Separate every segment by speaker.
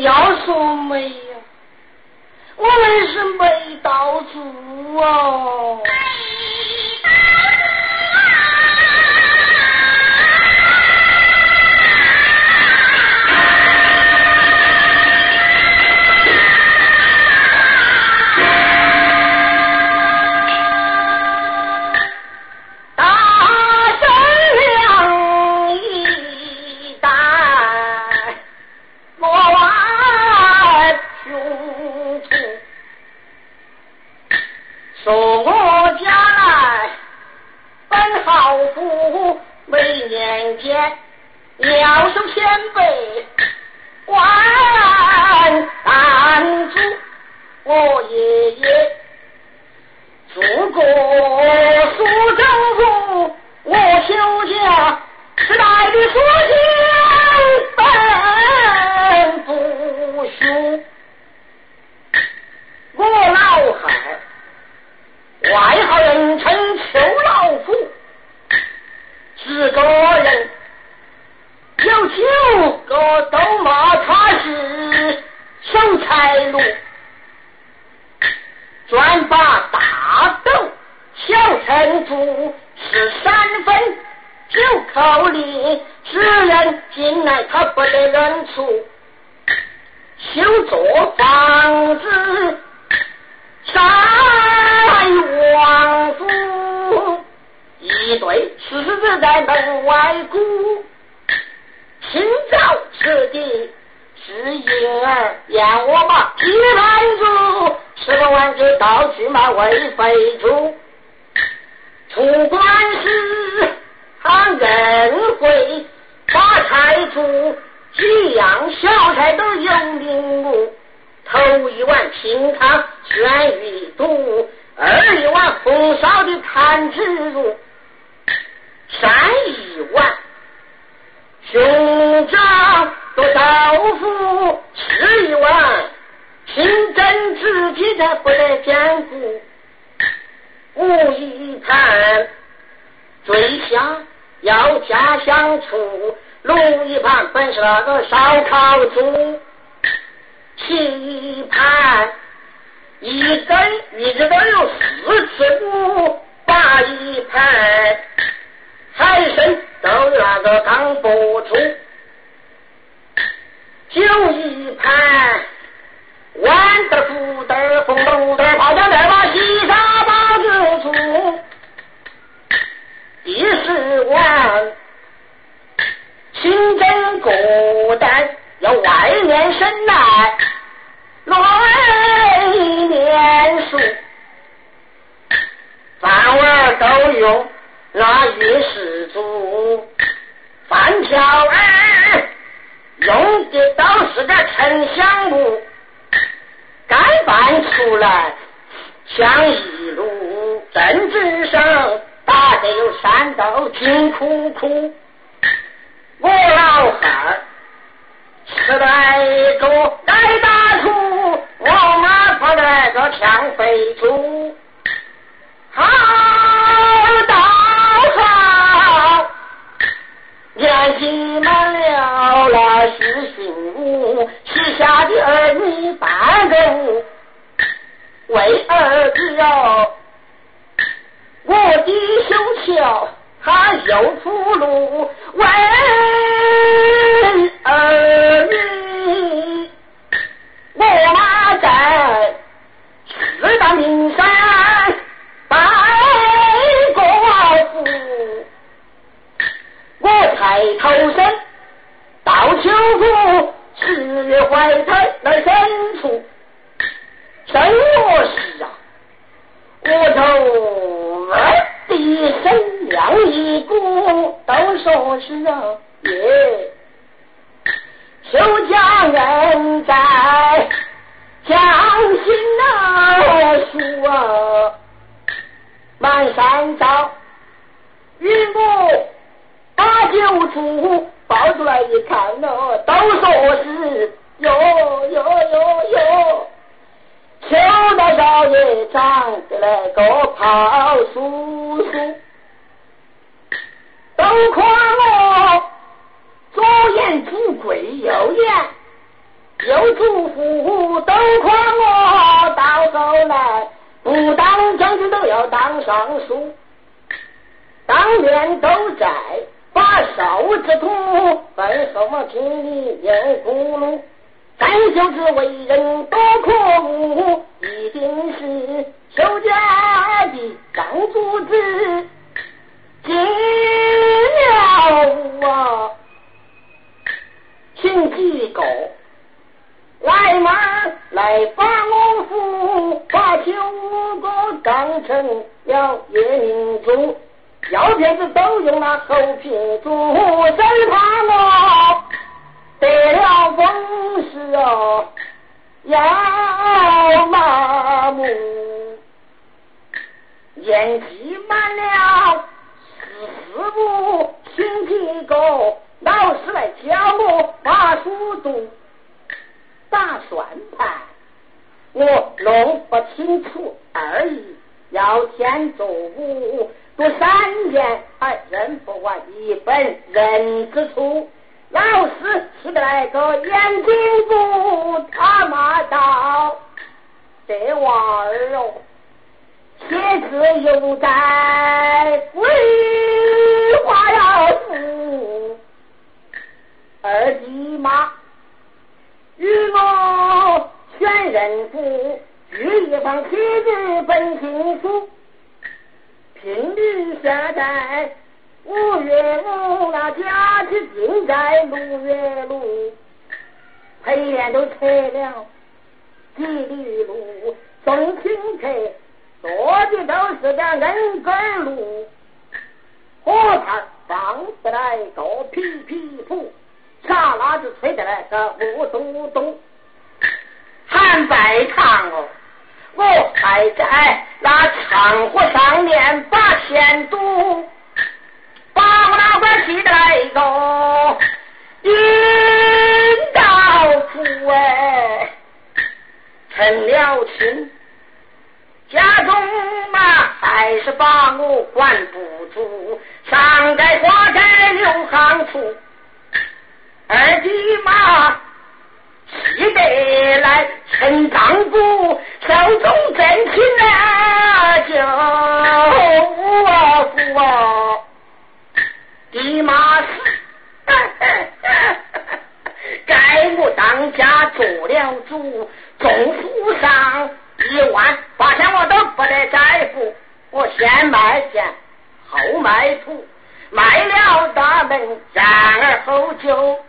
Speaker 1: 要说没有我们是没到处哦。从我家来，本好福每年间，要受先辈关担主，我爷爷祖国。守财奴。专把大斗小城主是三分九口里只人进来他不得认出，修座房子在王府，一对狮子在门外鼓，清早此地是婴儿，让我把皮盘住。吃了碗就到去嘛，喂肥猪。出关时他认会把菜煮，几样小菜都有名目。头一碗清汤鲜鱼肚，二一碗红烧的坛子肉，三一碗熊做豆腐，吃一碗。清蒸自己的不得兼顾，五一盘最香要家乡醋，卤一盘本是那个烧烤猪，七盘一根一直都有四尺五，八一盘海参都有那个刚播出，九一盘。弯的福的风豆的泡椒面把西沙包子出，第十碗清蒸果蛋要外面生来，内面熟，饭碗都用那玉石煮，小儿用的都是个沉香木。干饭出来像一路正直上打得有三道金窟窟。我老汉儿吃来个该大厨，我妈不来个强肥猪。他又铺路，为儿女我妈在四大名山拜过父，我才投身到秋谷，十月怀胎来生出。真我是啊，我头二弟生两一个，都说是啊耶。邱家人在江心那树啊，满山找，与我把酒出，抱出来一看咯，都说是哟哟哟哟。邱大少爷长得来个胖叔叔，都夸我左眼主贵，右眼又主富，都夸我到后来不当将军都要当尚书，当年都在把手之徒分什么听你念咕噜。三秀子为人多可恶，一定是邱家的张主子今了屋啊！请几个来嘛，来帮我府把九个当成了夜明珠，药片子都用那后皮煮，生怕我得了风湿哦，要麻木。年纪满了四四五，请几个老师来教我把书读，打算盘，我弄不清楚而已。要先做五，读三年还认不完一本人之初。老师起得来个眼睛不，他骂道：“这娃儿哦，写字又在鬼话要富，二弟妈与我选人夫。”日一方妻子本幸福，聘礼下在五月五，那家期定在六月六，陪宴都撤了几里路，送亲客坐的都是个恩根路，火炭放得来个皮皮噗，茶那子吹得来个咕咚咚，喊在场哦。我还在那长河上面把钱赌，把我那块记得来个阴道夫哎，成了亲，家中嘛还是把我管不住，上街花街留行处，二弟妈。记得来称丈夫，手中真情啊，就啊夫啊，地马死，该我当家做了主，重负上一万八千我都不得在乎，我先卖钱后卖土，卖了大门，然而后就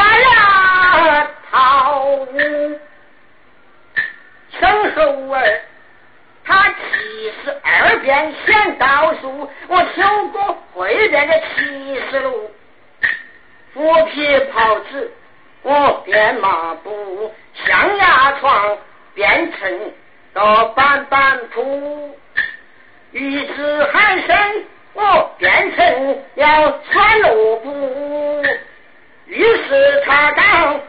Speaker 1: 把了。好，生猴儿，他七十二变先倒数，我修过会变的七十路，虎皮袍子我变马步，象牙床变成个板板铺，玉子寒生我变成了穿萝卜，是他当。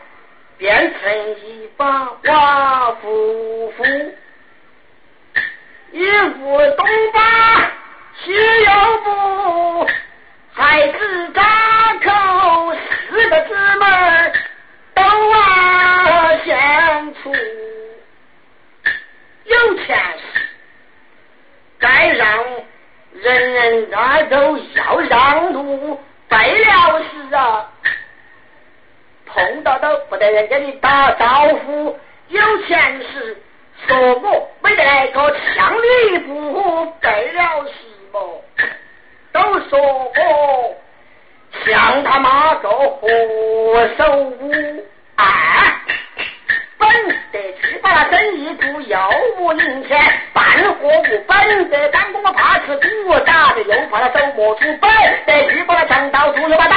Speaker 1: 变成一把瓦夫妇，一副东巴西又不，孩子扎口四个姊妹都啊相处，有钱时该让人人那都要让路，背了时啊。碰到都不得人家你打招呼，有钱时说我没得来个强吕布背了什么，都说我像他妈个何首乌啊！本得去把那生意做，又无零钱，办货务本得干工，我怕吃苦，打的又怕他走磨出本得去把那强盗做，又把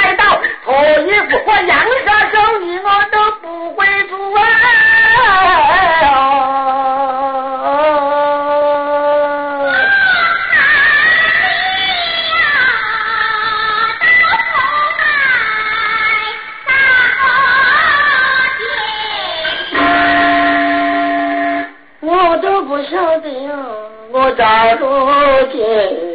Speaker 1: 不晓得呀，我咋不见？